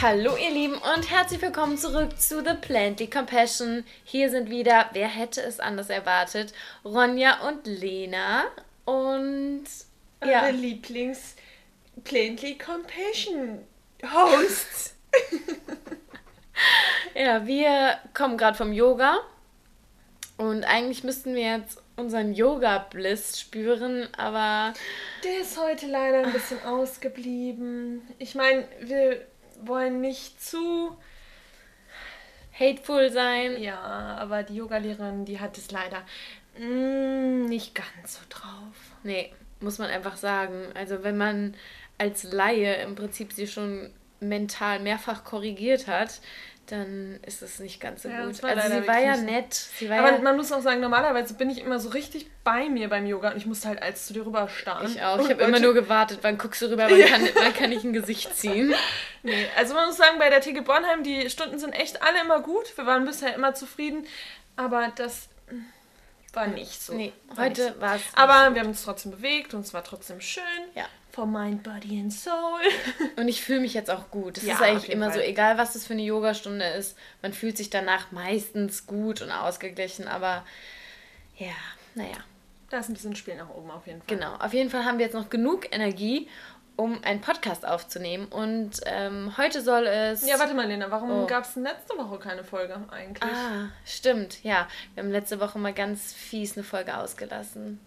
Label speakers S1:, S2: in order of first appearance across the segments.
S1: Hallo ihr Lieben und herzlich willkommen zurück zu The Plantly Compassion. Hier sind wieder, wer hätte es anders erwartet, Ronja und Lena und
S2: ja. Eure Lieblings Plantly Compassion Hosts.
S1: ja, wir kommen gerade vom Yoga und eigentlich müssten wir jetzt unseren Yoga-Bliss spüren, aber.
S2: Der ist heute leider ein bisschen ausgeblieben. Ich meine, wir wollen nicht zu
S1: hateful sein.
S2: Ja, aber die Yogalehrerin, die hat es leider mm, nicht ganz so drauf.
S1: Nee, muss man einfach sagen. Also wenn man als Laie im Prinzip sie schon mental mehrfach korrigiert hat, dann ist es nicht ganz so ja, gut. Also sie war ja nett. War
S2: aber
S1: ja
S2: man muss auch sagen, normalerweise bin ich immer so richtig bei mir beim Yoga und ich musste halt als zu dir rüber starren.
S1: Ich auch. Ich habe immer nur gewartet, wann guckst du rüber, wann, kann, wann kann ich ein Gesicht ziehen.
S2: Nee, also man muss sagen, bei der TG Bornheim, die Stunden sind echt alle immer gut. Wir waren bisher immer zufrieden, aber das war nicht so.
S1: Nee, heute war es.
S2: Aber so. wir haben uns trotzdem bewegt und es war trotzdem schön.
S1: Ja
S2: for Mind, Body and Soul.
S1: Und ich fühle mich jetzt auch gut. Es ja, ist eigentlich immer Fall. so, egal was das für eine Yogastunde ist, man fühlt sich danach meistens gut und ausgeglichen, aber ja, naja.
S2: Da ist ein bisschen Spiel nach oben auf jeden Fall.
S1: Genau, auf jeden Fall haben wir jetzt noch genug Energie, um einen Podcast aufzunehmen. Und ähm, heute soll es.
S2: Ja, warte mal, Lena, warum oh. gab es letzte Woche keine Folge eigentlich?
S1: Ah, stimmt, ja. Wir haben letzte Woche mal ganz fies eine Folge ausgelassen.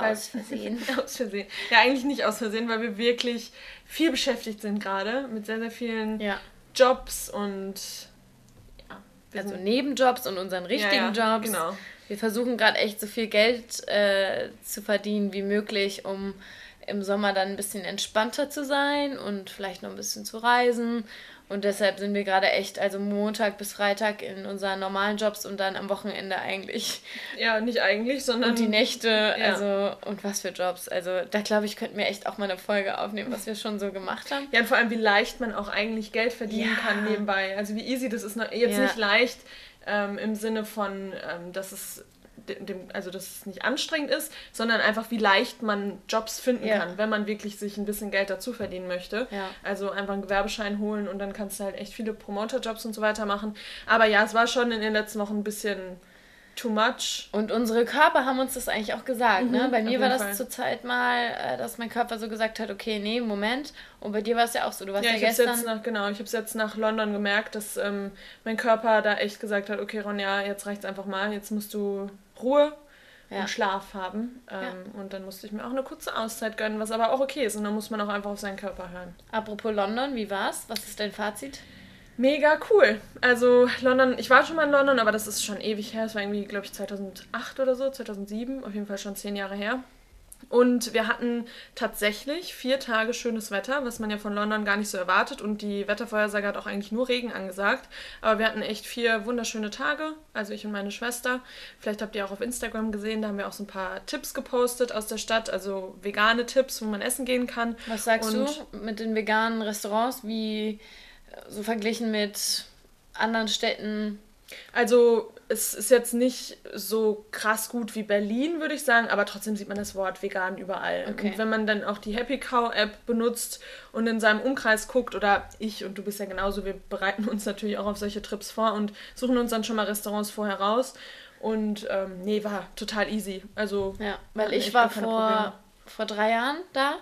S1: Aus Versehen.
S2: aus Versehen. Ja, eigentlich nicht aus Versehen, weil wir wirklich viel beschäftigt sind gerade mit sehr, sehr vielen ja. Jobs und
S1: ja. Also Nebenjobs und unseren richtigen ja, Jobs. Genau. Wir versuchen gerade echt so viel Geld äh, zu verdienen wie möglich, um im Sommer dann ein bisschen entspannter zu sein und vielleicht noch ein bisschen zu reisen und deshalb sind wir gerade echt, also Montag bis Freitag in unseren normalen Jobs und dann am Wochenende eigentlich.
S2: Ja, nicht eigentlich, sondern.
S1: Und die Nächte, ja. also, und was für Jobs. Also, da glaube ich, könnten wir echt auch mal eine Folge aufnehmen, was wir schon so gemacht haben.
S2: Ja, und vor allem, wie leicht man auch eigentlich Geld verdienen ja. kann nebenbei. Also, wie easy das ist. Jetzt ja. nicht leicht ähm, im Sinne von, ähm, dass es dem, also dass es nicht anstrengend ist, sondern einfach wie leicht man Jobs finden ja. kann, wenn man wirklich sich ein bisschen Geld dazu verdienen möchte.
S1: Ja.
S2: Also einfach einen Gewerbeschein holen und dann kannst du halt echt viele Promoter-Jobs und so weiter machen. Aber ja, es war schon in den letzten Wochen ein bisschen too much.
S1: Und unsere Körper haben uns das eigentlich auch gesagt. Ne? Mhm, ne? Bei mir war das zur Zeit mal, äh, dass mein Körper so gesagt hat, okay, nee, Moment. Und bei dir war es ja auch so. Du warst ja,
S2: ja ich gestern. Jetzt nach, genau, ich habe es jetzt nach London gemerkt, dass ähm, mein Körper da echt gesagt hat, okay, Ronja, jetzt reicht's einfach mal. Jetzt musst du Ruhe ja. und Schlaf haben. Ähm, ja. Und dann musste ich mir auch eine kurze Auszeit gönnen, was aber auch okay ist. Und dann muss man auch einfach auf seinen Körper hören.
S1: Apropos London, wie war's? Was ist dein Fazit?
S2: Mega cool. Also London, ich war schon mal in London, aber das ist schon ewig her. Es war irgendwie, glaube ich, 2008 oder so, 2007. Auf jeden Fall schon zehn Jahre her. Und wir hatten tatsächlich vier Tage schönes Wetter, was man ja von London gar nicht so erwartet. Und die Wettervorhersage hat auch eigentlich nur Regen angesagt. Aber wir hatten echt vier wunderschöne Tage, also ich und meine Schwester. Vielleicht habt ihr auch auf Instagram gesehen, da haben wir auch so ein paar Tipps gepostet aus der Stadt, also vegane Tipps, wo man essen gehen kann.
S1: Was sagst und du mit den veganen Restaurants, wie so verglichen mit anderen Städten?
S2: Also es ist jetzt nicht so krass gut wie Berlin, würde ich sagen, aber trotzdem sieht man das Wort vegan überall. Okay. Und wenn man dann auch die Happy Cow App benutzt und in seinem Umkreis guckt, oder ich und du bist ja genauso, wir bereiten uns natürlich auch auf solche Trips vor und suchen uns dann schon mal Restaurants vorher raus. Und ähm, nee, war total easy. Also,
S1: ja, weil ich war vor, vor drei Jahren da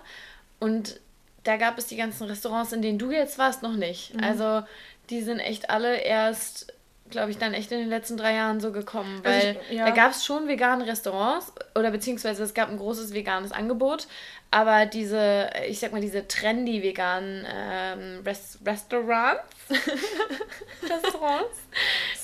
S1: und da gab es die ganzen Restaurants, in denen du jetzt warst, noch nicht. Mhm. Also die sind echt alle erst glaube ich, dann echt in den letzten drei Jahren so gekommen. Also weil also ich, ja. da gab es schon vegane Restaurants oder beziehungsweise es gab ein großes veganes Angebot, aber diese, ich sag mal, diese trendy veganen ähm, Rest Restaurants. Restaurants.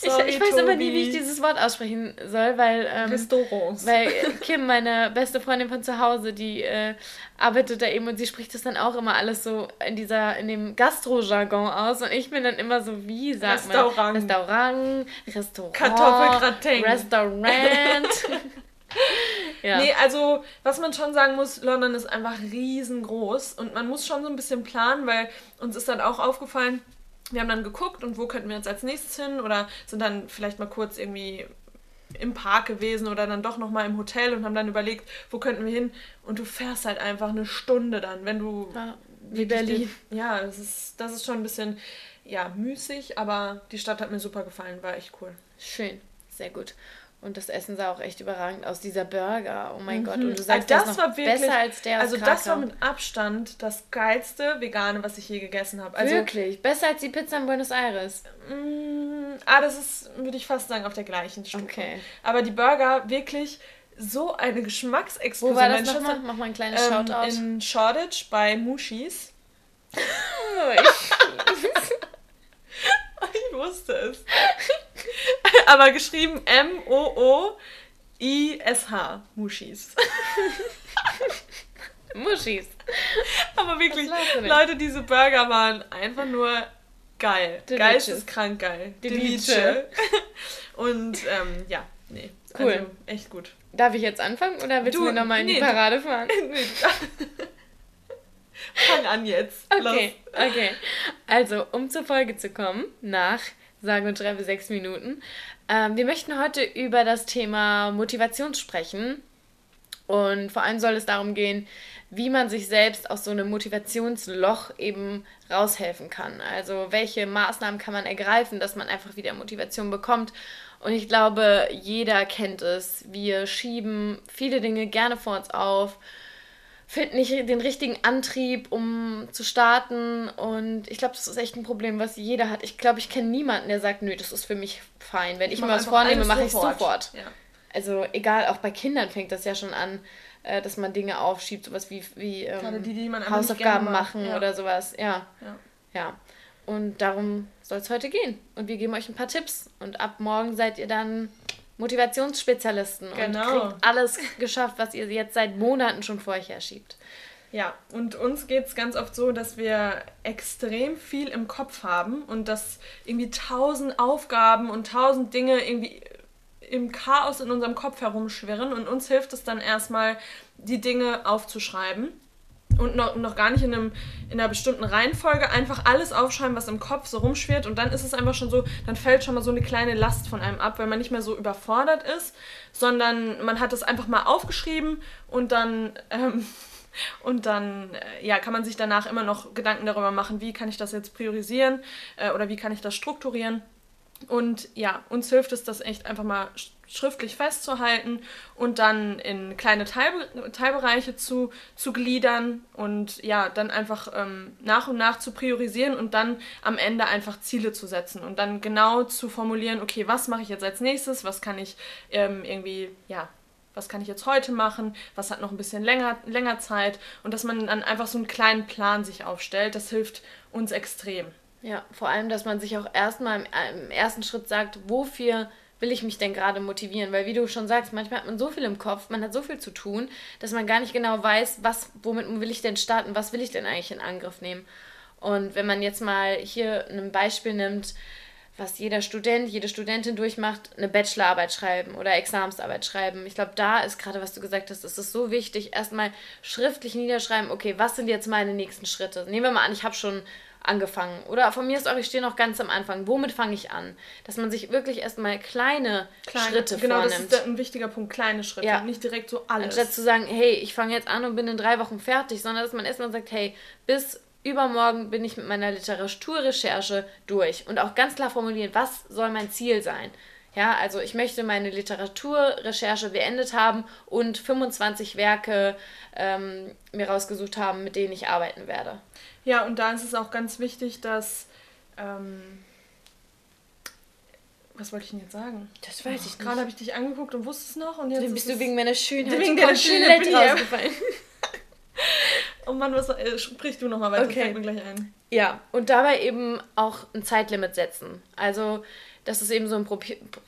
S1: Sorry, ich, ich weiß immer nie, wie ich dieses Wort aussprechen soll, weil. Ähm,
S2: Restaurants.
S1: Weil Kim, meine beste Freundin von zu Hause, die äh, arbeitet da eben und sie spricht das dann auch immer alles so in dieser, in dem Gastro-Jargon aus und ich bin dann immer so, wie sagt Restaurant. man? Restaurant. Restaurant. Kartoffelgratin. Restaurant.
S2: ja. Nee, also was man schon sagen muss, London ist einfach riesengroß und man muss schon so ein bisschen planen, weil uns ist dann auch aufgefallen, wir haben dann geguckt und wo könnten wir jetzt als nächstes hin oder sind dann vielleicht mal kurz irgendwie im Park gewesen oder dann doch nochmal im Hotel und haben dann überlegt, wo könnten wir hin. Und du fährst halt einfach eine Stunde dann, wenn du. Ja, wie Berlin. Den, ja, das ist, das ist schon ein bisschen ja, müßig, aber die Stadt hat mir super gefallen, war echt cool.
S1: Schön, sehr gut. Und das Essen sah auch echt überragend aus. Dieser Burger, oh mein mhm. Gott. Und du sagst, also das, das war
S2: wirklich, besser als der Also das war mit Abstand das geilste Vegane, was ich je gegessen habe. Also,
S1: wirklich? Besser als die Pizza in Buenos Aires?
S2: Mm, ah, das ist, würde ich fast sagen, auf der gleichen Stufe. Okay. Aber die Burger, wirklich so eine Geschmacksexplosion. Wo war das nochmal? Mach mal ein kleines ähm, Shoutout. In Shoreditch bei Mushis. oh, ich ich wusste es. Aber geschrieben M-O-O-I-S-H. Muschis. Muschis. Aber wirklich, Leute, diese Burger waren einfach nur geil. Geisteskrank geil. Delicious. Und ähm, ja, nee. Cool. Also, echt gut.
S1: Darf ich jetzt anfangen oder willst du, mir nochmal in nee, die Parade fahren? nee.
S2: Fang an jetzt.
S1: Okay, Los. okay. Also, um zur Folge zu kommen, nach sagen und schreibe sechs Minuten. Ähm, wir möchten heute über das Thema Motivation sprechen. Und vor allem soll es darum gehen, wie man sich selbst aus so einem Motivationsloch eben raushelfen kann. Also welche Maßnahmen kann man ergreifen, dass man einfach wieder Motivation bekommt. Und ich glaube, jeder kennt es. Wir schieben viele Dinge gerne vor uns auf finden nicht den richtigen Antrieb, um zu starten. Und ich glaube, das ist echt ein Problem, was jeder hat. Ich glaube, ich kenne niemanden, der sagt, nö, das ist für mich fein. Wenn ich, ich mir was vornehme, mache ich es sofort. Ja. Also egal, auch bei Kindern fängt das ja schon an, äh, dass man Dinge aufschiebt, sowas wie, wie ähm, die, die Hausaufgaben machen ja. oder sowas. Ja. ja. ja. Und darum soll es heute gehen. Und wir geben euch ein paar Tipps. Und ab morgen seid ihr dann Motivationsspezialisten genau. und kriegt alles geschafft, was ihr jetzt seit Monaten schon vor euch herschiebt.
S2: Ja, und uns geht es ganz oft so, dass wir extrem viel im Kopf haben und dass irgendwie tausend Aufgaben und tausend Dinge irgendwie im Chaos in unserem Kopf herumschwirren und uns hilft es dann erstmal, die Dinge aufzuschreiben und noch, noch gar nicht in, einem, in einer bestimmten Reihenfolge einfach alles aufschreiben, was im Kopf so rumschwirrt und dann ist es einfach schon so, dann fällt schon mal so eine kleine Last von einem ab, weil man nicht mehr so überfordert ist, sondern man hat es einfach mal aufgeschrieben und dann ähm, und dann äh, ja, kann man sich danach immer noch Gedanken darüber machen, wie kann ich das jetzt priorisieren äh, oder wie kann ich das strukturieren. Und ja, uns hilft es, das echt einfach mal schriftlich festzuhalten und dann in kleine Teilbe Teilbereiche zu, zu gliedern und ja, dann einfach ähm, nach und nach zu priorisieren und dann am Ende einfach Ziele zu setzen und dann genau zu formulieren, okay, was mache ich jetzt als nächstes, was kann ich ähm, irgendwie, ja, was kann ich jetzt heute machen, was hat noch ein bisschen länger, länger Zeit? Und dass man dann einfach so einen kleinen Plan sich aufstellt, das hilft uns extrem.
S1: Ja, vor allem, dass man sich auch erstmal im, im ersten Schritt sagt, wofür will ich mich denn gerade motivieren? Weil wie du schon sagst, manchmal hat man so viel im Kopf, man hat so viel zu tun, dass man gar nicht genau weiß, was, womit will ich denn starten, was will ich denn eigentlich in Angriff nehmen? Und wenn man jetzt mal hier ein Beispiel nimmt, was jeder Student, jede Studentin durchmacht, eine Bachelorarbeit schreiben oder Examensarbeit schreiben. Ich glaube, da ist gerade, was du gesagt hast, ist es so wichtig, erstmal schriftlich niederschreiben, okay, was sind jetzt meine nächsten Schritte? Nehmen wir mal an, ich habe schon angefangen. Oder von mir ist auch, ich stehe noch ganz am Anfang. Womit fange ich an? Dass man sich wirklich erstmal kleine, kleine Schritte
S2: genau, vornimmt. Genau, das ist ein wichtiger Punkt. Kleine Schritte. Ja. Nicht direkt so alles.
S1: Anstatt zu sagen, hey, ich fange jetzt an und bin in drei Wochen fertig, sondern dass man erstmal sagt, hey, bis übermorgen bin ich mit meiner Literaturrecherche durch. Und auch ganz klar formulieren, was soll mein Ziel sein? Ja, also ich möchte meine Literaturrecherche beendet haben und 25 Werke ähm, mir rausgesucht haben, mit denen ich arbeiten werde.
S2: Ja, und da ist es auch ganz wichtig, dass. Ähm, was wollte ich denn jetzt sagen? Das weiß oh, ich nicht. Gerade habe ich dich angeguckt und wusste es noch. Und jetzt bist du wegen meiner Schönheit wegen deiner Schönheit rausgefallen. oh Mann, was äh, sprich du nochmal weiter, okay. fällt mir gleich ein.
S1: Ja, und dabei eben auch ein Zeitlimit setzen. Also das ist eben so ein Pro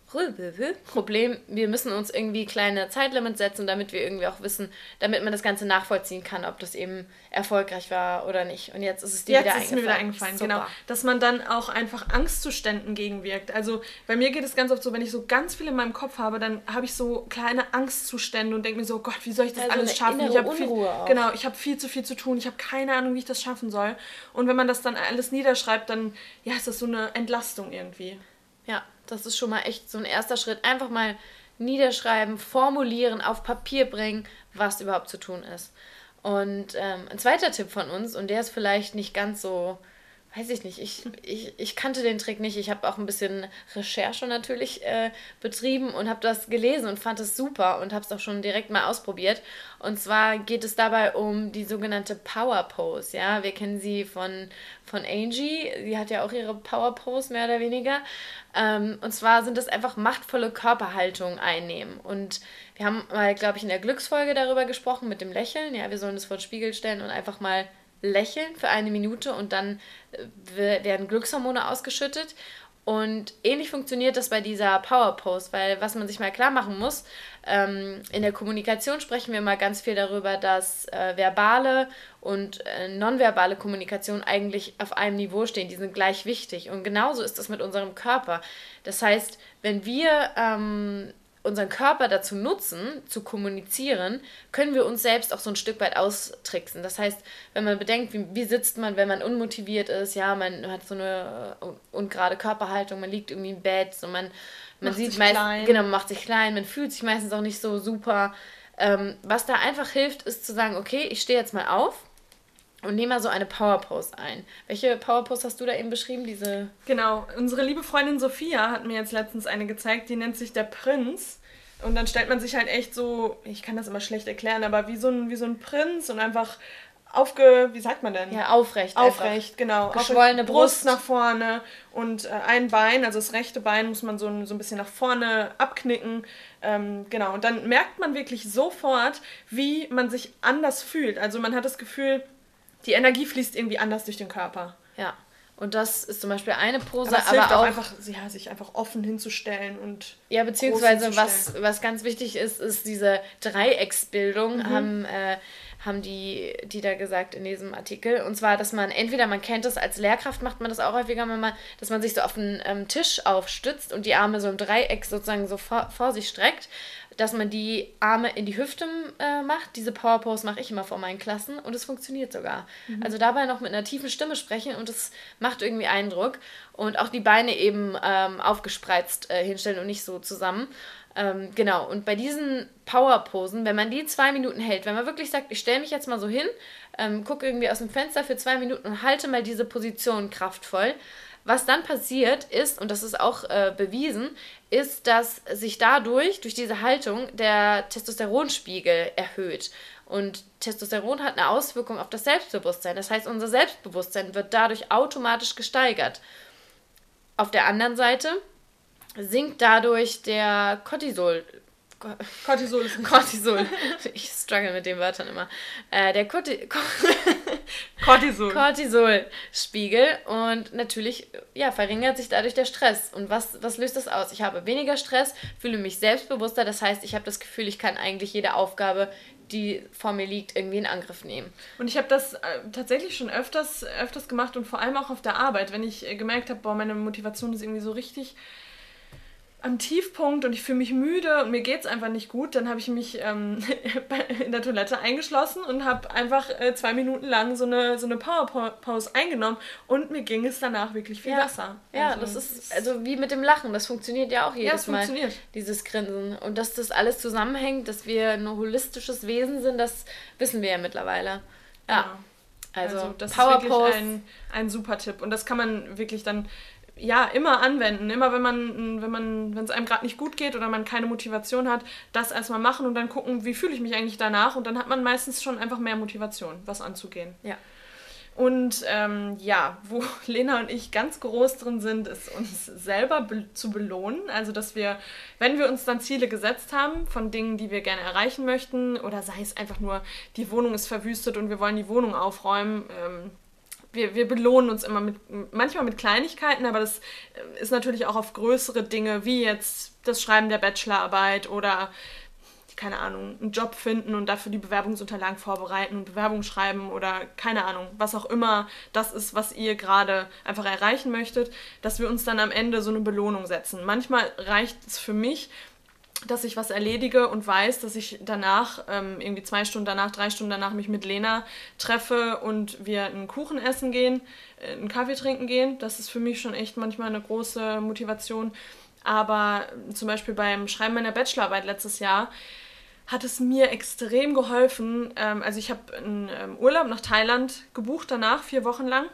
S1: Problem. Wir müssen uns irgendwie kleine Zeitlimits setzen, damit wir irgendwie auch wissen, damit man das Ganze nachvollziehen kann, ob das eben erfolgreich war oder nicht. Und jetzt ist es dir jetzt wieder ist eingefallen. Mir wieder
S2: eingefallen, genau. Dass man dann auch einfach Angstzuständen gegenwirkt. Also bei mir geht es ganz oft so, wenn ich so ganz viel in meinem Kopf habe, dann habe ich so kleine Angstzustände und denke mir so, oh Gott, wie soll ich das also alles schaffen? Ich habe viel, genau, ich habe viel zu viel zu tun. Ich habe keine Ahnung, wie ich das schaffen soll. Und wenn man das dann alles niederschreibt, dann ja, ist das so eine Entlastung irgendwie.
S1: Ja, das ist schon mal echt so ein erster Schritt. Einfach mal niederschreiben, formulieren, auf Papier bringen, was überhaupt zu tun ist. Und ähm, ein zweiter Tipp von uns, und der ist vielleicht nicht ganz so weiß ich nicht, ich, ich, ich kannte den Trick nicht. Ich habe auch ein bisschen Recherche natürlich äh, betrieben und habe das gelesen und fand es super und habe es auch schon direkt mal ausprobiert. Und zwar geht es dabei um die sogenannte Power Pose. Ja, wir kennen sie von, von Angie. Sie hat ja auch ihre Power Pose mehr oder weniger. Ähm, und zwar sind es einfach machtvolle Körperhaltungen einnehmen. Und wir haben mal, glaube ich, in der Glücksfolge darüber gesprochen mit dem Lächeln. Ja, wir sollen es vor den Spiegel stellen und einfach mal lächeln für eine Minute und dann äh, werden Glückshormone ausgeschüttet. Und ähnlich funktioniert das bei dieser Power Pose, weil was man sich mal klar machen muss, ähm, in der Kommunikation sprechen wir mal ganz viel darüber, dass äh, verbale und äh, nonverbale Kommunikation eigentlich auf einem Niveau stehen. Die sind gleich wichtig. Und genauso ist das mit unserem Körper. Das heißt, wenn wir ähm, unseren Körper dazu nutzen, zu kommunizieren, können wir uns selbst auch so ein Stück weit austricksen. Das heißt, wenn man bedenkt, wie, wie sitzt man, wenn man unmotiviert ist, ja, man hat so eine ungerade Körperhaltung, man liegt irgendwie im Bett, so man, man macht sieht meist, genau, man macht sich klein, man fühlt sich meistens auch nicht so super. Ähm, was da einfach hilft, ist zu sagen, okay, ich stehe jetzt mal auf und nehme mal so eine Powerpost ein. Welche Powerpost hast du da eben beschrieben? Diese
S2: genau, unsere liebe Freundin Sophia hat mir jetzt letztens eine gezeigt, die nennt sich der Prinz. Und dann stellt man sich halt echt so, ich kann das immer schlecht erklären, aber wie so ein, wie so ein Prinz und einfach aufge, wie sagt man denn? Ja, aufrecht. Aufrecht, einfach. genau. Geschwollene Brust. Brust nach vorne und äh, ein Bein, also das rechte Bein muss man so, so ein bisschen nach vorne abknicken. Ähm, genau, und dann merkt man wirklich sofort, wie man sich anders fühlt. Also man hat das Gefühl, die Energie fließt irgendwie anders durch den Körper.
S1: Ja. Und das ist zum Beispiel eine Pose,
S2: aber, es aber auch, auch einfach, ja, sich einfach offen hinzustellen und
S1: ja beziehungsweise was was ganz wichtig ist, ist diese Dreiecksbildung mhm. haben äh, haben die die da gesagt in diesem Artikel und zwar, dass man entweder man kennt das als Lehrkraft macht man das auch häufiger, wenn man dass man sich so auf einen ähm, Tisch aufstützt und die Arme so im Dreieck sozusagen so vor, vor sich streckt dass man die Arme in die Hüfte äh, macht. Diese Power Pose mache ich immer vor meinen Klassen und es funktioniert sogar. Mhm. Also dabei noch mit einer tiefen Stimme sprechen und es macht irgendwie Eindruck. Und auch die Beine eben ähm, aufgespreizt äh, hinstellen und nicht so zusammen. Ähm, genau, und bei diesen Power-Posen, wenn man die zwei Minuten hält, wenn man wirklich sagt, ich stelle mich jetzt mal so hin, ähm, gucke irgendwie aus dem Fenster für zwei Minuten und halte mal diese Position kraftvoll, was dann passiert ist, und das ist auch äh, bewiesen, ist, dass sich dadurch, durch diese Haltung, der Testosteronspiegel erhöht. Und Testosteron hat eine Auswirkung auf das Selbstbewusstsein. Das heißt, unser Selbstbewusstsein wird dadurch automatisch gesteigert. Auf der anderen Seite sinkt dadurch der Cortisol, Cortisol ist Cortisol. Ich struggle mit den Wörtern immer. Äh, der Corti Cortisol. Cortisolspiegel und natürlich ja, verringert sich dadurch der Stress. Und was, was löst das aus? Ich habe weniger Stress, fühle mich selbstbewusster. Das heißt, ich habe das Gefühl, ich kann eigentlich jede Aufgabe, die vor mir liegt, irgendwie in Angriff nehmen.
S2: Und ich habe das äh, tatsächlich schon öfters, öfters gemacht und vor allem auch auf der Arbeit, wenn ich äh, gemerkt habe, boah, meine Motivation ist irgendwie so richtig am Tiefpunkt und ich fühle mich müde und mir geht es einfach nicht gut, dann habe ich mich ähm, in der Toilette eingeschlossen und habe einfach äh, zwei Minuten lang so eine, so eine Power-Pause eingenommen und mir ging es danach wirklich viel
S1: ja.
S2: besser.
S1: Ja, also, das ist also wie mit dem Lachen, das funktioniert ja auch jedes ja, es Mal. Funktioniert. Dieses Grinsen. Und dass das alles zusammenhängt, dass wir ein holistisches Wesen sind, das wissen wir ja mittlerweile. Ja. ja.
S2: Also, also das Power ist wirklich ein, ein super Tipp. Und das kann man wirklich dann ja, immer anwenden. Immer wenn man, wenn man, wenn es einem gerade nicht gut geht oder man keine Motivation hat, das erstmal machen und dann gucken, wie fühle ich mich eigentlich danach. Und dann hat man meistens schon einfach mehr Motivation, was anzugehen. Ja. Und ähm, ja, wo Lena und ich ganz groß drin sind, ist uns selber be zu belohnen. Also, dass wir, wenn wir uns dann Ziele gesetzt haben von Dingen, die wir gerne erreichen möchten, oder sei es einfach nur, die Wohnung ist verwüstet und wir wollen die Wohnung aufräumen, ähm, wir, wir belohnen uns immer mit, manchmal mit Kleinigkeiten, aber das äh, ist natürlich auch auf größere Dinge, wie jetzt das Schreiben der Bachelorarbeit oder keine Ahnung, einen Job finden und dafür die Bewerbungsunterlagen vorbereiten und Bewerbung schreiben oder keine Ahnung, was auch immer das ist, was ihr gerade einfach erreichen möchtet, dass wir uns dann am Ende so eine Belohnung setzen. Manchmal reicht es für mich, dass ich was erledige und weiß, dass ich danach, ähm, irgendwie zwei Stunden danach, drei Stunden danach mich mit Lena treffe und wir einen Kuchen essen gehen, äh, einen Kaffee trinken gehen. Das ist für mich schon echt manchmal eine große Motivation. Aber zum Beispiel beim Schreiben meiner Bachelorarbeit letztes Jahr hat es mir extrem geholfen. Ähm, also ich habe einen ähm, Urlaub nach Thailand gebucht danach, vier Wochen lang.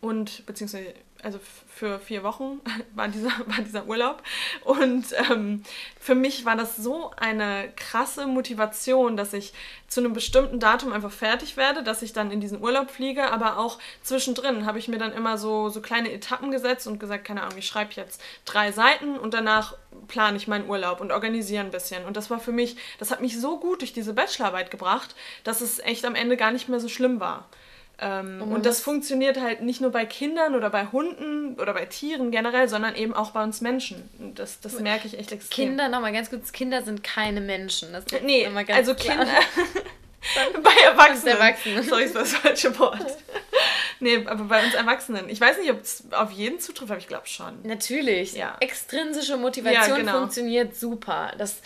S2: Und beziehungsweise also für vier Wochen war dieser, war dieser Urlaub. Und ähm, für mich war das so eine krasse Motivation, dass ich zu einem bestimmten Datum einfach fertig werde, dass ich dann in diesen Urlaub fliege. Aber auch zwischendrin habe ich mir dann immer so, so kleine Etappen gesetzt und gesagt, keine Ahnung, ich schreibe jetzt drei Seiten und danach plane ich meinen Urlaub und organisiere ein bisschen. Und das war für mich, das hat mich so gut durch diese Bachelorarbeit gebracht, dass es echt am Ende gar nicht mehr so schlimm war. Ähm, und, und das funktioniert halt nicht nur bei Kindern oder bei Hunden oder bei Tieren generell, sondern eben auch bei uns Menschen. Und das, das merke ich echt extrem.
S1: Kinder, nochmal ganz kurz, Kinder sind keine Menschen. Das
S2: nee, also klar. Kinder... bei Erwachsenen. Erwachsenen. Sorry, ist das falsche Wort. nee, aber bei uns Erwachsenen. Ich weiß nicht, ob es auf jeden zutrifft, aber ich glaube schon.
S1: Natürlich. Ja. Extrinsische Motivation ja, genau. funktioniert super. Das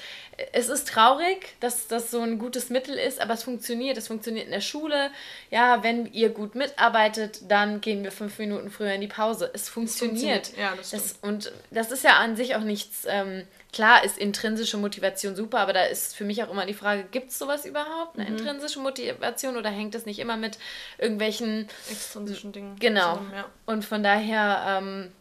S1: es ist traurig, dass das so ein gutes Mittel ist, aber es funktioniert. Es funktioniert in der Schule. Ja, wenn ihr gut mitarbeitet, dann gehen wir fünf Minuten früher in die Pause. Es funktioniert. funktioniert. Ja, das, das Und das ist ja an sich auch nichts. Ähm, klar ist intrinsische Motivation super, aber da ist für mich auch immer die Frage: gibt es sowas überhaupt, eine mhm. intrinsische Motivation, oder hängt das nicht immer mit irgendwelchen extrinsischen Dingen? Genau. Zusammen, ja. Und von daher. Ähm,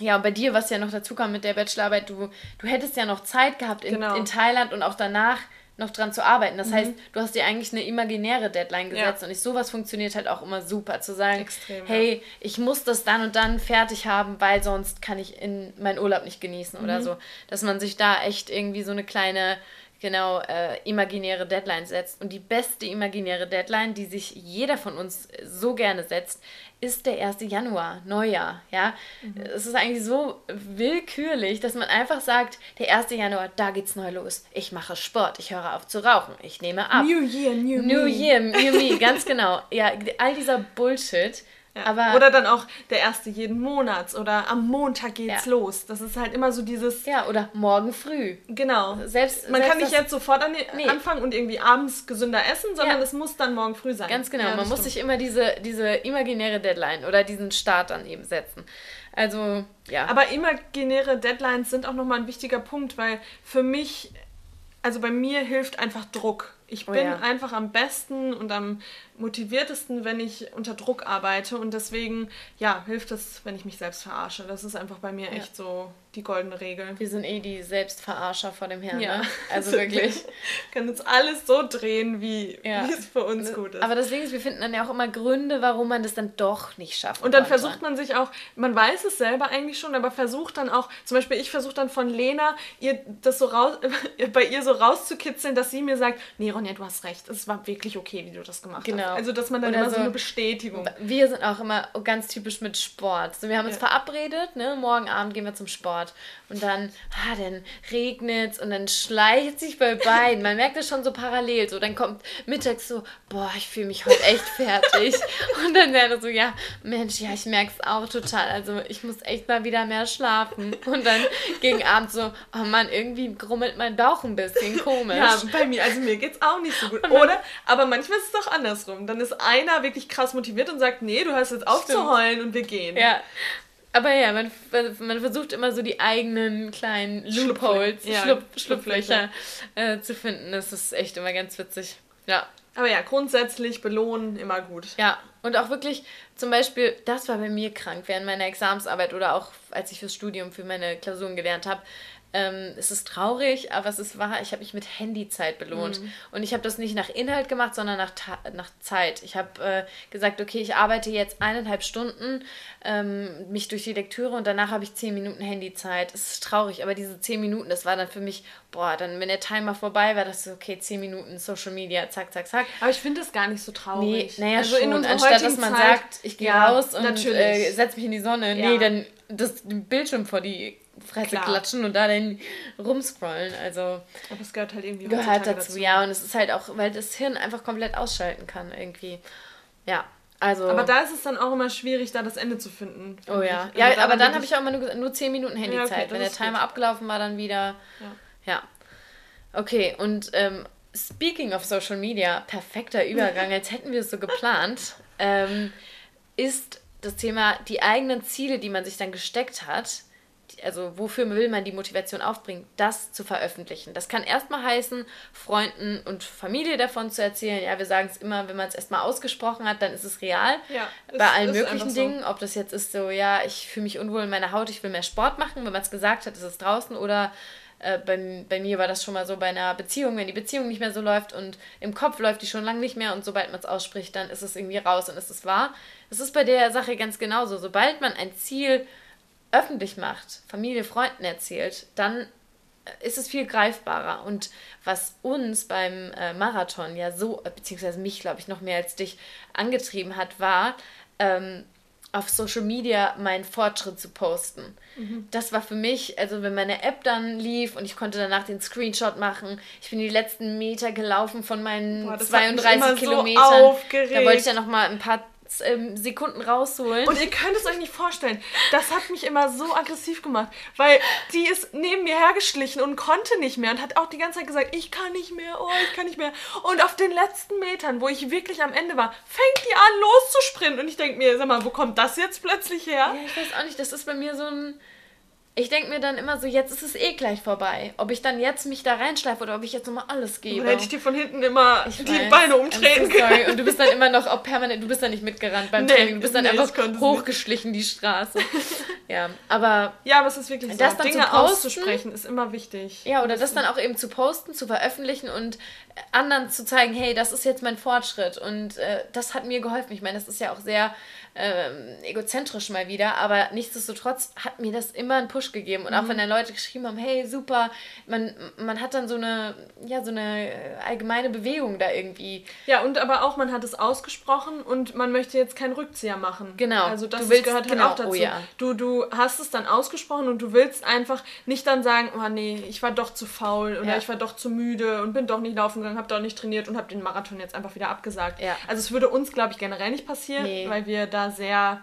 S1: ja, und bei dir, was ja noch dazu kam mit der Bachelorarbeit, du, du hättest ja noch Zeit gehabt in, genau. in Thailand und auch danach noch dran zu arbeiten. Das mhm. heißt, du hast dir eigentlich eine imaginäre Deadline gesetzt ja. und ich, sowas funktioniert halt auch immer super, zu sagen, Extrem, hey, ja. ich muss das dann und dann fertig haben, weil sonst kann ich in meinen Urlaub nicht genießen mhm. oder so. Dass man sich da echt irgendwie so eine kleine genau äh, imaginäre Deadline setzt. Und die beste imaginäre Deadline, die sich jeder von uns so gerne setzt, ist der 1. Januar, Neujahr. Ja? Mhm. Es ist eigentlich so willkürlich, dass man einfach sagt, der 1. Januar, da geht's neu los. Ich mache Sport, ich höre auf zu rauchen, ich nehme ab. New Year, New, new Me. New Year, New Me, ganz genau. Ja, all dieser Bullshit
S2: ja. Aber oder dann auch der erste jeden Monats oder am Montag geht's ja. los. Das ist halt immer so dieses.
S1: Ja, oder morgen früh.
S2: Genau. Selbst, Man selbst kann nicht jetzt sofort an nee. anfangen und irgendwie abends gesünder essen, sondern ja. es muss dann morgen früh sein.
S1: Ganz genau. Man muss sich immer diese, diese imaginäre Deadline oder diesen Start dann eben setzen. Also, ja.
S2: Aber imaginäre Deadlines sind auch nochmal ein wichtiger Punkt, weil für mich, also bei mir hilft einfach Druck. Ich oh bin ja. einfach am besten und am motiviertesten, wenn ich unter Druck arbeite. Und deswegen, ja, hilft es, wenn ich mich selbst verarsche. Das ist einfach bei mir ja. echt so die goldene Regel.
S1: Wir sind eh die Selbstverarscher vor dem Herrn. Ja. Ne? Also wirklich. Wir
S2: können uns alles so drehen, wie, ja. es für uns gut ist.
S1: Aber deswegen ist, wir finden dann ja auch immer Gründe, warum man das dann doch nicht schafft.
S2: Und dann konnte. versucht man sich auch, man weiß es selber eigentlich schon, aber versucht dann auch, zum Beispiel ich versuche dann von Lena, ihr das so raus, bei ihr so rauszukitzeln, dass sie mir sagt, nee Ronja, du hast recht, es war wirklich okay, wie du das gemacht genau. hast. Also dass man dann Oder immer so, so eine Bestätigung.
S1: Wir sind auch immer ganz typisch mit Sport. So, wir haben uns ja. verabredet, ne? morgen Abend gehen wir zum Sport. Und dann, ah, dann regnet es und dann schleicht sich bei beiden. Man merkt das schon so parallel. So, dann kommt mittags so, boah, ich fühle mich heute echt fertig. und dann wäre so, ja, Mensch, ja, ich merke es auch total. Also ich muss echt mal wieder mehr schlafen. Und dann gegen Abend so, oh Mann, irgendwie grummelt mein Bauch ein bisschen komisch.
S2: Ja, bei mir, also mir geht es auch nicht so gut. Oder? Aber manchmal ist es doch andersrum. Dann ist einer wirklich krass motiviert und sagt, nee, du hast jetzt aufzuheulen und wir gehen.
S1: Ja. Aber ja, man, man versucht immer so die eigenen kleinen Loopholes, ja, Schlupf, Schlupflöcher äh, zu finden. Das ist echt immer ganz witzig. Ja.
S2: Aber ja, grundsätzlich belohnen immer gut.
S1: Ja, und auch wirklich, zum Beispiel, das war bei mir krank während meiner Examensarbeit oder auch als ich fürs Studium für meine Klausuren gelernt habe. Ähm, es ist traurig, aber es ist wahr, ich habe mich mit Handyzeit belohnt. Mhm. Und ich habe das nicht nach Inhalt gemacht, sondern nach, nach Zeit. Ich habe äh, gesagt, okay, ich arbeite jetzt eineinhalb Stunden, ähm, mich durch die Lektüre und danach habe ich zehn Minuten Handyzeit. Es ist traurig, aber diese zehn Minuten, das war dann für mich, boah, dann, wenn der Timer vorbei war, das ist okay, zehn Minuten Social Media, zack, zack, zack.
S2: Aber ich finde das gar nicht so traurig. Nee, naja,
S1: also schon, anstatt dass man Zeit, sagt, ich gehe ja, raus und äh, setze mich in die Sonne. Ja. Nee, dann das Bildschirm vor die Fresse Klar. klatschen und da dann rumscrollen. Also
S2: aber es gehört halt irgendwie
S1: gehört dazu, dazu, ja. Und es ist halt auch, weil das Hirn einfach komplett ausschalten kann irgendwie. Ja. Also,
S2: aber da ist es dann auch immer schwierig, da das Ende zu finden.
S1: Oh ja. Also ja, aber dann habe ich auch immer nur, nur 10 Minuten Handyzeit. Ja, okay, Wenn der Timer gut. abgelaufen war, dann wieder. Ja. ja. Okay, und ähm, speaking of Social Media, perfekter Übergang, als hätten wir es so geplant, ähm, ist das Thema die eigenen Ziele, die man sich dann gesteckt hat, also wofür will man die Motivation aufbringen, das zu veröffentlichen. Das kann erstmal heißen, Freunden und Familie davon zu erzählen. Ja, wir sagen es immer, wenn man es erstmal ausgesprochen hat, dann ist es real. Ja, Bei ist, allen ist möglichen Dingen, ob das jetzt ist so, ja, ich fühle mich unwohl in meiner Haut, ich will mehr Sport machen. Wenn man es gesagt hat, ist es draußen. Oder äh, bei, bei mir war das schon mal so bei einer Beziehung, wenn die Beziehung nicht mehr so läuft und im Kopf läuft die schon lange nicht mehr und sobald man es ausspricht, dann ist es irgendwie raus und ist es wahr. Es ist bei der Sache ganz genauso. Sobald man ein Ziel öffentlich macht, Familie, Freunden erzählt, dann ist es viel greifbarer. Und was uns beim äh, Marathon ja so, beziehungsweise mich, glaube ich, noch mehr als dich angetrieben hat, war, ähm, auf Social Media meinen Fortschritt zu posten. Mhm. Das war für mich, also wenn meine App dann lief und ich konnte danach den Screenshot machen, ich bin die letzten Meter gelaufen von meinen Boah, 32 Kilometern. So da wollte ich ja noch mal ein paar ähm, Sekunden rausholen.
S2: Und ihr könnt es euch nicht vorstellen. Das hat mich immer so aggressiv gemacht, weil die ist neben mir hergeschlichen und konnte nicht mehr und hat auch die ganze Zeit gesagt, ich kann nicht mehr, oh, ich kann nicht mehr. Und auf den letzten Metern, wo ich wirklich am Ende war, fängt die an loszusprinten und ich denke mir, sag mal, wo kommt das jetzt plötzlich her?
S1: Ja, ich weiß auch nicht, das ist bei mir so ein ich denke mir dann immer so, jetzt ist es eh gleich vorbei. Ob ich dann jetzt mich da reinschleife oder ob ich jetzt nochmal alles gebe.
S2: Oder hätte ich dir von hinten immer ich die weiß, Beine umtreten
S1: können. Und du bist dann immer noch auch permanent, du bist dann nicht mitgerannt beim nee, Training. Du bist dann nee, einfach hochgeschlichen die Straße. ja, aber...
S2: Ja, aber es ist wirklich so. Das dann Dinge posten, auszusprechen ist immer wichtig.
S1: Ja, oder das dann auch eben zu posten, zu veröffentlichen und anderen zu zeigen, hey, das ist jetzt mein Fortschritt. Und äh, das hat mir geholfen. Ich meine, das ist ja auch sehr ähm, egozentrisch mal wieder, aber nichtsdestotrotz hat mir das immer einen Push gegeben. Und auch mhm. wenn dann Leute geschrieben haben, hey, super, man, man hat dann so eine, ja, so eine allgemeine Bewegung da irgendwie.
S2: Ja, und aber auch, man hat es ausgesprochen und man möchte jetzt keinen Rückzieher machen. Genau. Also das willst, gehört halt genau, auch dazu. Oh, ja. du, du hast es dann ausgesprochen und du willst einfach nicht dann sagen, oh nee, ich war doch zu faul oder ja. ich war doch zu müde und bin doch nicht laufen gegangen, habe doch nicht trainiert und habe den Marathon jetzt einfach wieder abgesagt. Ja. Also es würde uns, glaube ich, generell nicht passieren, nee. weil wir da sehr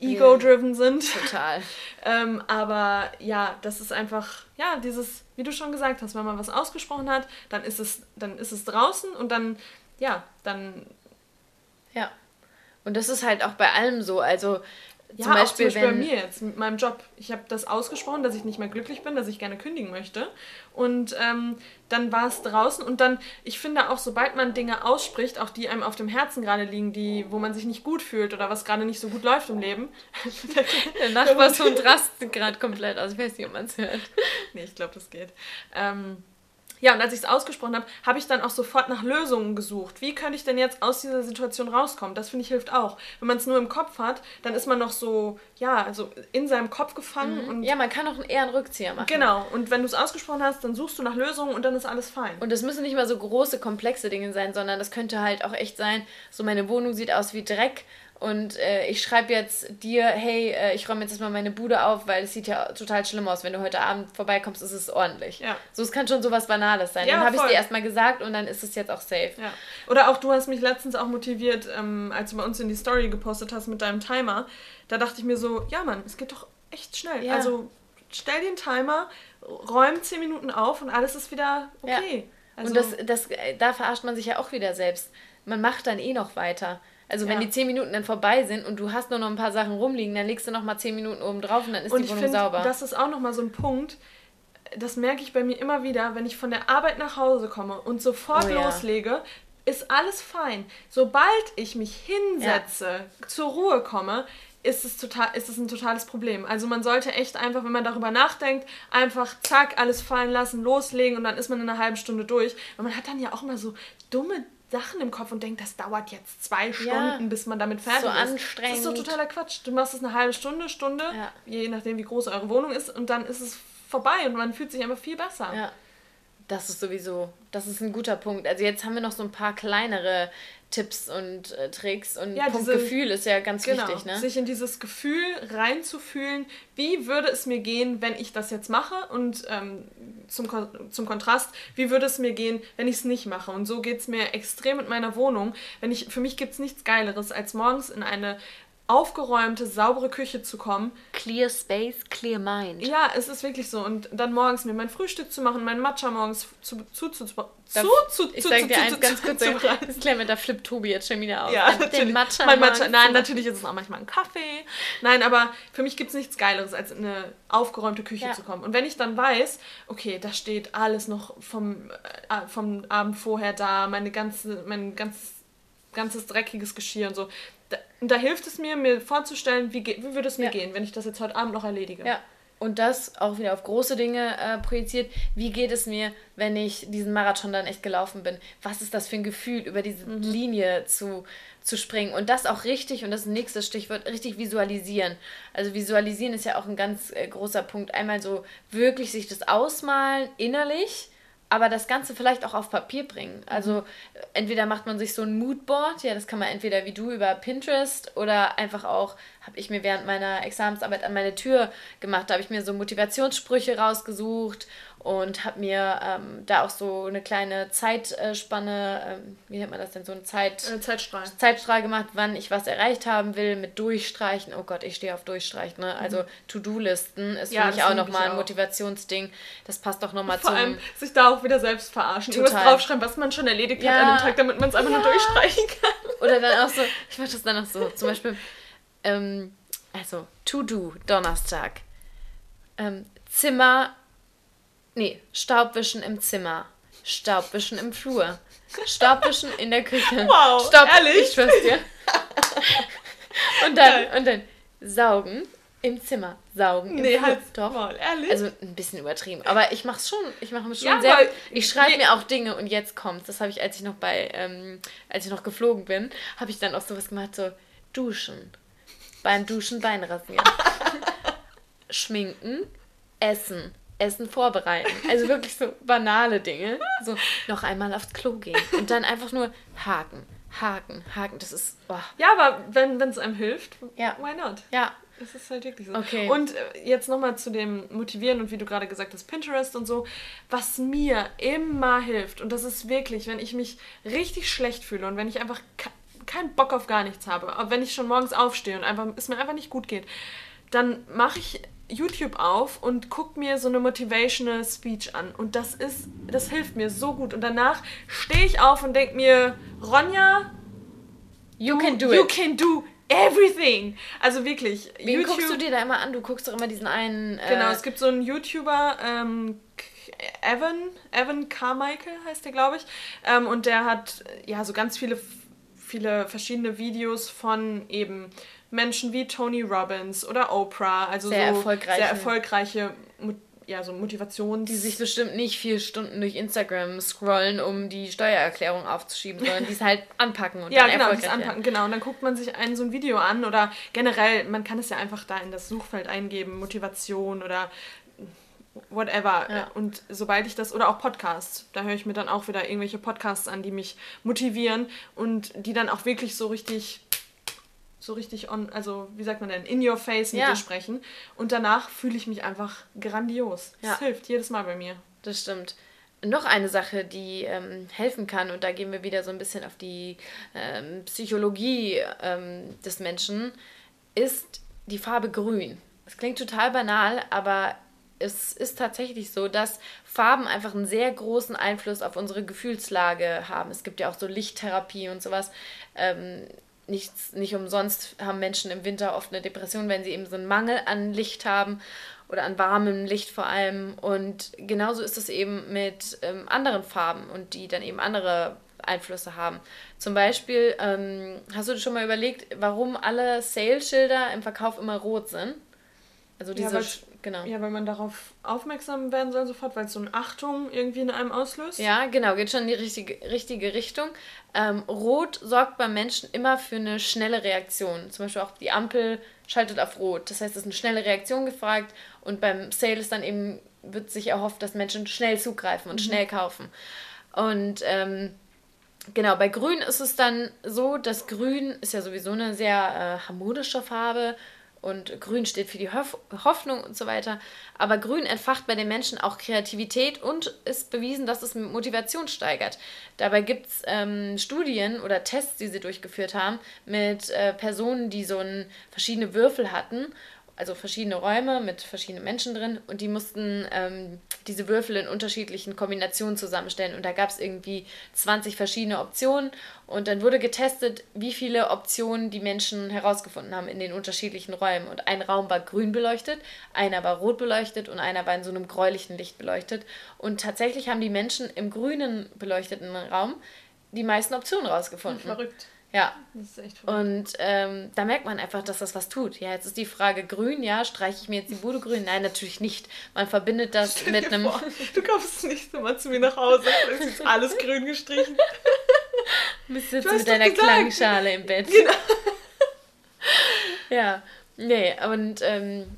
S2: ego-driven sind. Total. ähm, aber ja, das ist einfach, ja, dieses, wie du schon gesagt hast, wenn man was ausgesprochen hat, dann ist es, dann ist es draußen und dann, ja, dann.
S1: Ja. Und das ist halt auch bei allem so. Also
S2: ja, zum Beispiel, auch zum Beispiel bei mir jetzt mit meinem Job. Ich habe das ausgesprochen, dass ich nicht mehr glücklich bin, dass ich gerne kündigen möchte. Und ähm, dann war es draußen. Und dann, ich finde auch, sobald man Dinge ausspricht, auch die einem auf dem Herzen gerade liegen, die, wo man sich nicht gut fühlt oder was gerade nicht so gut läuft im Leben.
S1: Der Nachbarshund rastet gerade komplett aus. Ich weiß nicht, ob man es hört.
S2: Nee, ich glaube, das geht. Ähm, ja, und als ich es ausgesprochen habe, habe ich dann auch sofort nach Lösungen gesucht. Wie könnte ich denn jetzt aus dieser Situation rauskommen? Das finde ich hilft auch. Wenn man es nur im Kopf hat, dann ist man noch so, ja, also in seinem Kopf gefangen.
S1: Mhm. Und ja, man kann auch eher einen Rückzieher machen.
S2: Genau. Und wenn du es ausgesprochen hast, dann suchst du nach Lösungen und dann ist alles fein.
S1: Und das müssen nicht mal so große, komplexe Dinge sein, sondern das könnte halt auch echt sein, so meine Wohnung sieht aus wie Dreck und äh, ich schreibe jetzt dir, hey, äh, ich räume jetzt erstmal meine Bude auf, weil es sieht ja total schlimm aus. Wenn du heute Abend vorbeikommst, ist es ordentlich. Ja. So, es kann schon so was Banales sein. Ja, dann habe ich es dir erstmal gesagt und dann ist es jetzt auch safe.
S2: Ja. Oder auch du hast mich letztens auch motiviert, ähm, als du bei uns in die Story gepostet hast mit deinem Timer. Da dachte ich mir so, ja Mann, es geht doch echt schnell. Ja. Also stell den Timer, räum 10 Minuten auf und alles ist wieder okay. Ja.
S1: Also, und das, das, äh, da verarscht man sich ja auch wieder selbst. Man macht dann eh noch weiter. Also wenn die zehn Minuten dann vorbei sind und du hast nur noch ein paar Sachen rumliegen, dann legst du noch mal zehn Minuten oben drauf und dann ist und die Wohnung find, sauber.
S2: Das ist auch noch mal so ein Punkt. Das merke ich bei mir immer wieder, wenn ich von der Arbeit nach Hause komme und sofort oh, loslege, ja. ist alles fein. Sobald ich mich hinsetze, ja. zur Ruhe komme, ist es, total, ist es ein totales Problem. Also man sollte echt einfach, wenn man darüber nachdenkt, einfach zack, alles fallen lassen, loslegen und dann ist man in einer halben Stunde durch. Und man hat dann ja auch immer so dumme Sachen im Kopf und denkt, das dauert jetzt zwei Stunden, ja, bis man damit fertig so ist. Anstrengend. Das ist so totaler Quatsch. Du machst es eine halbe Stunde, Stunde, ja. je nachdem, wie groß eure Wohnung ist, und dann ist es vorbei und man fühlt sich einfach viel besser.
S1: Ja. Das ist sowieso, das ist ein guter Punkt. Also jetzt haben wir noch so ein paar kleinere Tipps und äh, Tricks und ja, Punkt diese, Gefühl ist ja ganz genau, wichtig, ne?
S2: Sich in dieses Gefühl reinzufühlen, wie würde es mir gehen, wenn ich das jetzt mache und ähm, zum, zum Kontrast, wie würde es mir gehen, wenn ich es nicht mache. Und so geht es mir extrem mit meiner Wohnung. Wenn ich, für mich gibt es nichts Geileres, als morgens in eine aufgeräumte, saubere Küche zu kommen.
S1: Clear Space, clear mind.
S2: Ja, es ist wirklich so. Und dann morgens mir mein Frühstück zu machen, meinen Matcha morgens zu, zu, zu, zu,
S1: da,
S2: zu, zu,
S1: ich
S2: zu,
S1: sag
S2: zu,
S1: dir
S2: zu,
S1: eins
S2: zu,
S1: ganz
S2: zu,
S1: kurz,
S2: zu,
S1: das wir, da flippt Tobi jetzt schon wieder auf.
S2: Ja,
S1: Den
S2: natürlich.
S1: Matcha
S2: mein Matcha, nein,
S1: zu-
S2: natürlich ist es auch manchmal ein Kaffee. Nein, aber für mich gibt es nichts Geileres, als in eine aufgeräumte Küche
S1: Ja.
S2: zu kommen. Und wenn ich dann weiß, okay, da steht alles noch vom, äh, vom Abend vorher da, meine ganze, mein ganz, ganzes dreckiges Geschirr und so. Da, und da hilft es mir, mir vorzustellen, wie, wie würde es mir
S1: Ja.
S2: gehen, wenn ich das jetzt heute Abend noch erledige.
S1: Ja. Und das auch wieder auf große Dinge äh, projiziert. Wie geht es mir, wenn ich diesen Marathon dann echt gelaufen bin? Was ist das für ein Gefühl, über diese
S2: Mhm.
S1: Linie zu, zu springen? Und das auch richtig, und das ist ein nächstes Stichwort, richtig visualisieren. Also visualisieren ist ja auch ein ganz äh, großer Punkt. Einmal so wirklich sich das ausmalen innerlich, aber das Ganze vielleicht auch auf Papier bringen. Also äh, entweder macht man sich so ein Moodboard, ja, das kann man entweder wie du über Pinterest oder einfach auch, habe ich mir während meiner Examensarbeit an meine Tür gemacht, da habe ich mir so Motivationssprüche rausgesucht und habe mir ähm, da auch so eine kleine Zeitspanne, ähm, wie nennt man das denn, so eine Zeit...
S2: Äh, Zeitstrahl.
S1: Zeitstrahl gemacht, wann ich was erreicht haben will, mit Durchstreichen. Oh Gott, ich stehe auf Durchstreichen. Ne? Also To-Do-Listen ist
S2: Mhm. Ja,
S1: für mich auch nochmal ein. Motivationsding. Das passt doch nochmal
S2: Vor
S1: zum...
S2: allem sich da auch wieder selbst verarschen. Irgendwas
S1: Total.
S2: draufschreiben, was man schon erledigt
S1: Ja.
S2: hat an dem Tag, damit man es einfach nur
S1: Ja.
S2: durchstreichen kann.
S1: Oder dann auch so, ich mache das dann auch so, zum Beispiel, ähm, also To-Do, Donnerstag. Ähm, Zimmer, nee, Staubwischen im Zimmer. Staubwischen im Flur. Staubwischen in der Küche.
S2: Wow,
S1: Staub,
S2: ehrlich?
S1: Ich schwör's dir. Und dann, und dann saugen im Zimmer. Saugen im
S2: Nee,
S1: Flur.
S2: halt
S1: Doch.
S2: Maul, ehrlich?
S1: Also ein bisschen übertrieben. Aber ich mach's schon. Ich mache schon
S2: Ja,
S1: sehr. Ich schreibe
S2: Nee.
S1: mir auch Dinge und jetzt kommt's. Das habe ich, als ich noch bei, ähm, als ich noch geflogen bin, habe ich dann auch sowas gemacht, so duschen. Beim Duschen Bein rasieren. Schminken, essen. Essen vorbereiten. Also wirklich so banale Dinge. So noch einmal aufs Klo gehen. Und dann einfach nur haken, haken, haken. Das ist. Oh.
S2: ja, aber wenn es einem hilft,
S1: Ja.
S2: why not?
S1: Ja,
S2: Das ist halt wirklich so.
S1: Okay.
S2: Und äh, jetzt nochmal zu dem Motivieren und wie du gerade gesagt hast, Pinterest und so. Was mir immer hilft, und das ist wirklich, wenn ich mich richtig schlecht fühle und wenn ich einfach ke keinen Bock auf gar nichts habe, aber wenn ich schon morgens aufstehe und einfach, es mir einfach nicht gut geht, dann mache ich YouTube auf und gucke mir so eine Motivational Speech an. Und das ist, das hilft mir so gut. Und danach stehe ich auf und denke mir, Ronja,
S1: you can do
S2: you
S1: it.
S2: can do everything. Also wirklich,
S1: Wen guckst du dir da immer an? Du guckst doch immer diesen einen. Äh,
S2: Genau, es gibt so einen YouTuber, ähm, Evan, Evan Carmichael heißt der, glaube ich. Ähm, und der hat äh, ja so ganz viele, viele verschiedene Videos von eben Menschen wie Tony Robbins oder Oprah, also
S1: Sehr
S2: so
S1: erfolgreichen.
S2: sehr erfolgreiche, ja, so Motivations...
S1: die sich bestimmt nicht vier Stunden durch Instagram scrollen, um die Steuererklärung aufzuschieben, sondern die es halt anpacken und
S2: ja,
S1: dann
S2: genau,
S1: erfolgreich
S2: anpacken, genau. Und dann guckt man sich ein so ein Video an oder generell, man kann es ja einfach da in das Suchfeld eingeben, Motivation oder whatever.
S1: Ja.
S2: Und sobald ich das, oder auch Podcasts, da höre ich mir dann auch wieder irgendwelche Podcasts an, die mich motivieren und die dann auch wirklich so richtig, so richtig on, also wie sagt man denn, in your face mit
S1: Ja.
S2: dir sprechen. Und danach fühle ich mich einfach grandios. Das
S1: Ja.
S2: hilft jedes Mal bei mir.
S1: Das stimmt. Noch eine Sache, die ähm, helfen kann, und da gehen wir wieder so ein bisschen auf die ähm, Psychologie ähm, des Menschen, ist die Farbe Grün. Es klingt total banal, aber es ist tatsächlich so, dass Farben einfach einen sehr großen Einfluss auf unsere Gefühlslage haben. Es gibt ja auch so Lichttherapie und sowas. Ähm, nichts, nicht umsonst haben Menschen im Winter oft eine Depression, wenn sie eben so einen Mangel an Licht haben oder an warmem Licht vor allem. Und genauso ist es eben mit ähm, anderen Farben und die dann eben andere Einflüsse haben. Zum Beispiel, ähm, hast du dir schon mal überlegt, warum alle Sale-Schilder im Verkauf immer rot sind? Also
S2: Ja,
S1: diese,
S2: weil's-
S1: genau.
S2: Ja, weil man darauf aufmerksam werden soll sofort, weil es so eine Achtung irgendwie in einem auslöst.
S1: Ja, genau, geht schon in die richtige, richtige Richtung. Ähm, Rot sorgt beim Menschen immer für eine schnelle Reaktion. Zum Beispiel auch die Ampel schaltet auf Rot. Das heißt, es ist eine schnelle Reaktion gefragt und beim Sale ist dann eben, wird sich erhofft, dass Menschen schnell zugreifen und schnell kaufen. Und ähm, genau, bei Grün ist es dann so, dass Grün ist ja sowieso eine sehr äh, harmonische Farbe und grün steht für die Hoff Hoffnung und so weiter. Aber grün entfacht bei den Menschen auch Kreativität und ist bewiesen, dass es Motivation steigert. Dabei gibt es ähm, Studien oder Tests, die sie durchgeführt haben, mit äh, Personen, die so verschiedene Würfel hatten also verschiedene Räume mit verschiedenen Menschen drin und die mussten ähm, diese Würfel in unterschiedlichen Kombinationen zusammenstellen und da gab es irgendwie 20 verschiedene Optionen und dann wurde getestet, wie viele Optionen die Menschen herausgefunden haben in den unterschiedlichen Räumen und ein Raum war grün beleuchtet, einer war rot beleuchtet und einer war in so einem gräulichen Licht beleuchtet und tatsächlich haben die Menschen im grünen beleuchteten Raum die meisten Optionen rausgefunden. Verrückt. Ja. Das ist echt verrückt. Und ähm, da merkt man einfach, dass das was tut. Ja, jetzt ist die Frage grün, ja, streiche ich mir jetzt die Bude grün? Nein, natürlich nicht. Man verbindet das Stell mit einem.
S2: Vor, du kommst nicht so mal zu mir nach Hause, es ist alles grün gestrichen. Bist jetzt mit deiner
S1: Klangschale im Bett. Genau. ja. Nee, und ähm,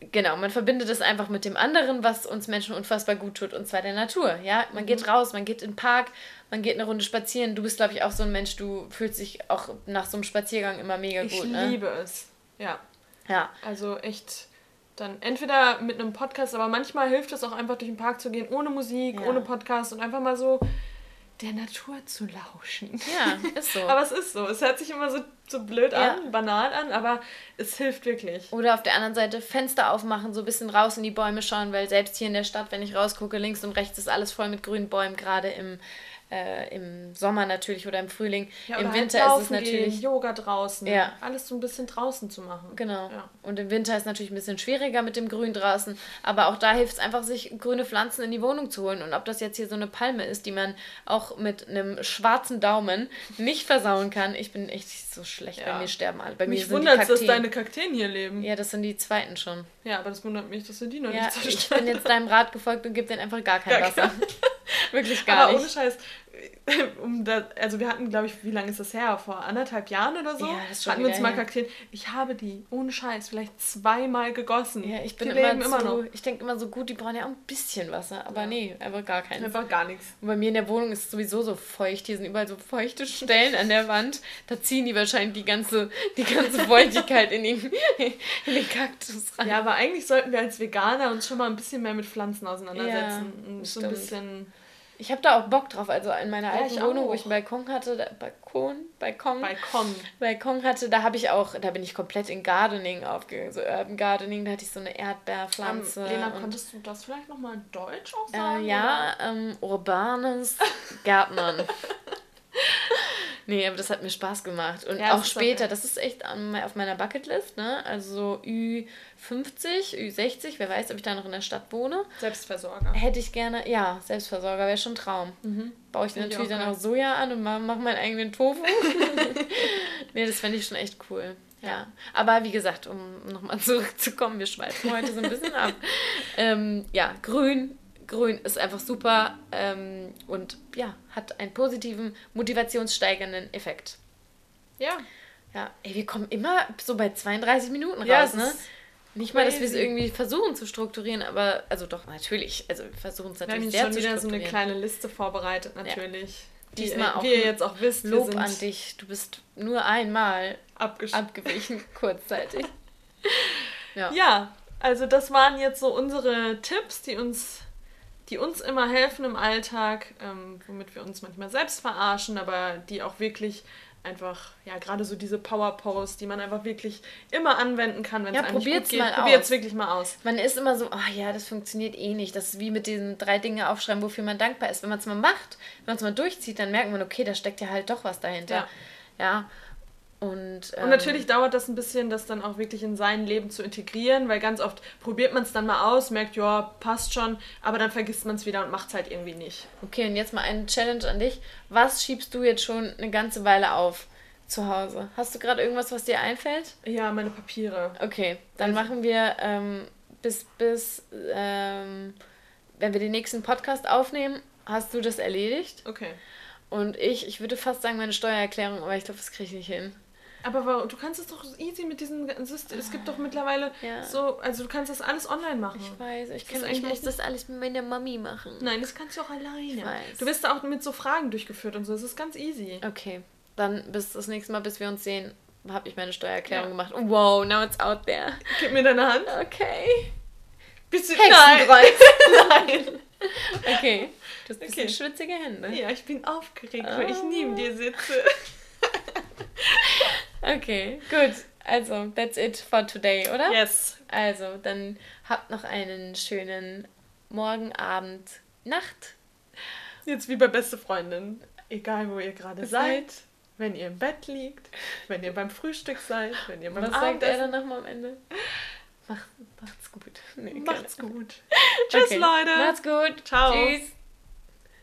S1: genau, man verbindet es einfach mit dem anderen, was uns Menschen unfassbar gut tut, und zwar der Natur. Ja, man geht mhm. raus, man geht in den Park, man geht eine Runde spazieren. Du bist, glaube ich, auch so ein Mensch, du fühlst dich auch nach so einem Spaziergang immer mega
S2: ich
S1: gut.
S2: Ich ne? liebe es. Ja. Ja. Also echt dann entweder mit einem Podcast, aber manchmal hilft es auch einfach durch den Park zu gehen, ohne Musik, ja. ohne Podcast und einfach mal so der Natur zu lauschen. Ja, ist so. aber es ist so. Es hört sich immer so, so blöd ja. an, banal an, aber es hilft wirklich.
S1: Oder auf der anderen Seite Fenster aufmachen, so ein bisschen raus in die Bäume schauen, weil selbst hier in der Stadt, wenn ich rausgucke, links und rechts ist alles voll mit grünen Bäumen, gerade im äh, im Sommer natürlich oder im Frühling. Ja, Im halt Winter
S2: ist es natürlich. Gehen, Yoga draußen. Ja. Alles so ein bisschen draußen zu machen.
S1: Genau. Ja. Und im Winter ist es natürlich ein bisschen schwieriger mit dem Grün draußen. Aber auch da hilft es einfach, sich grüne Pflanzen in die Wohnung zu holen. Und ob das jetzt hier so eine Palme ist, die man auch mit einem schwarzen Daumen nicht versauen kann. Ich bin echt so schlecht. Ja. Bei mir sterben alle. Bei mich
S2: wundert es, dass deine Kakteen hier leben.
S1: Ja, das sind die zweiten schon.
S2: Ja, aber das wundert mich, dass du die noch
S1: ja, nicht zerstört Ich bin jetzt deinem Rat gefolgt und gebe denen einfach gar kein Wasser.
S2: Wirklich gar aber nicht. Ohne Scheiß, um da, also wir hatten, glaube ich, wie lange ist das her? Vor anderthalb Jahren oder so? Ja, das ist schon hatten wir uns mal Kakteen. Ich habe die, ohne Scheiß, vielleicht zweimal gegossen. Ja, ich bin
S1: die immer, immer noch. Ich denke immer so gut, die brauchen ja auch ein bisschen Wasser. Aber ja. nee, einfach gar keins.
S2: Einfach gar nichts.
S1: Und bei mir in der Wohnung ist es sowieso so feucht. Hier sind überall so feuchte Stellen an der Wand. Da ziehen die wahrscheinlich die ganze, die ganze Feuchtigkeit in den, in den
S2: Kaktus rein. Ja, aber eigentlich sollten wir als Veganer uns schon mal ein bisschen mehr mit Pflanzen auseinandersetzen. Ja, und so ein
S1: bisschen ich habe da auch Bock drauf. Also in meiner ja, alten Wohnung, auch. wo ich einen Balkon hatte, da, Balkon, Balkon, Balkon, Balkon hatte, da habe ich auch, da bin ich komplett in Gardening aufgegangen, so Urban Gardening. Da hatte ich so eine Erdbeerpflanze.
S2: Ähm, Lena, konntest du das vielleicht nochmal in Deutsch auch
S1: äh, sagen? Äh, ja, ähm, urbanes Gärtnern. Nee, aber das hat mir Spaß gemacht. Und ja, auch später, das ist echt auf meiner Bucketlist, ne? Also so Ü50, Ü60, wer weiß, ob ich da noch in der Stadt wohne.
S2: Selbstversorger.
S1: Hätte ich gerne, ja, Selbstversorger wäre schon ein Traum. Mhm. Baue ich natürlich ich dann auch Soja an und mache meinen eigenen Tofu. nee, das fände ich schon echt cool. Ja, aber wie gesagt, um nochmal zurückzukommen, wir schweifen heute so ein bisschen ab. Ähm, ja, grün Grün ist einfach super ähm, und ja, hat einen positiven, motivationssteigernden Effekt. Ja. Ja, ey, wir kommen immer so bei 32 Minuten raus, ne? Nicht mal, dass wir es irgendwie versuchen zu strukturieren, aber, also doch, natürlich. Also wir versuchen es natürlich
S2: wir haben sehr schon wieder so eine kleine Liste vorbereitet, natürlich. Ja. Diesmal auch. Wie ihr jetzt auch wisst,
S1: Lob an dich. Du bist nur einmal abgewichen, kurzzeitig.
S2: ja. ja, also das waren jetzt so unsere Tipps, die uns die uns immer helfen im Alltag, ähm, womit wir uns manchmal selbst verarschen, aber die auch wirklich einfach, ja, gerade so diese Power-Posts, die man einfach wirklich immer anwenden kann, wenn es ja, einem nicht gut geht.
S1: Probiert es wirklich mal aus. Man ist immer so, oh ja, das funktioniert eh nicht. Das ist wie mit diesen drei Dinge aufschreiben, wofür man dankbar ist. Wenn man es mal macht, wenn man es mal durchzieht, dann merkt man, okay, da steckt ja halt doch was dahinter. Ja. ja.
S2: Und, ähm, und natürlich dauert das ein bisschen, das dann auch wirklich in sein Leben zu integrieren, weil ganz oft probiert man es dann mal aus, merkt, ja, passt schon, aber dann vergisst man es wieder und macht es halt irgendwie nicht.
S1: Okay, und jetzt mal eine Challenge an dich. Was schiebst du jetzt schon eine ganze Weile auf zu Hause? Hast du gerade irgendwas, was dir einfällt?
S2: Ja, meine Papiere.
S1: Okay, dann also. machen wir ähm, bis, bis ähm, wenn wir den nächsten Podcast aufnehmen, hast du das erledigt. Okay. Und ich, ich würde fast sagen, meine Steuererklärung, aber ich glaube, das kriege ich nicht hin.
S2: Aber du kannst es doch easy mit diesem System. Es gibt doch mittlerweile ja. so, also du kannst das alles online machen.
S1: Ich weiß, ich, kann, ich muss das alles mit meiner Mami machen.
S2: Nein, das kannst du auch alleine. Ich weiß. Du wirst auch mit so Fragen durchgeführt und so. Das ist ganz easy.
S1: Okay, dann bis das nächste Mal, bis wir uns sehen. habe ich meine Steuererklärung ja. gemacht. Wow, now it's out there.
S2: Gib mir deine Hand.
S1: Okay.
S2: Bist du Nein.
S1: Nein. Okay. Du hast ein okay. schwitzige Hände.
S2: Ja, ich bin aufgeregt, oh. weil ich neben dir sitze.
S1: okay, gut. Also, that's it for today, oder?
S2: Yes.
S1: Also, dann habt noch einen schönen Morgen, Abend, Nacht.
S2: Jetzt wie bei beste Freundin. Egal, wo ihr gerade seid. Wenn ihr im Bett liegt, wenn ihr beim Frühstück seid, wenn ihr beim
S1: Was sagt er dann nochmal am Ende? Mach, macht's gut.
S2: Nee, macht's gut.
S1: Tschüss, okay. Leute. Macht's gut.
S2: Ciao. Tschüss.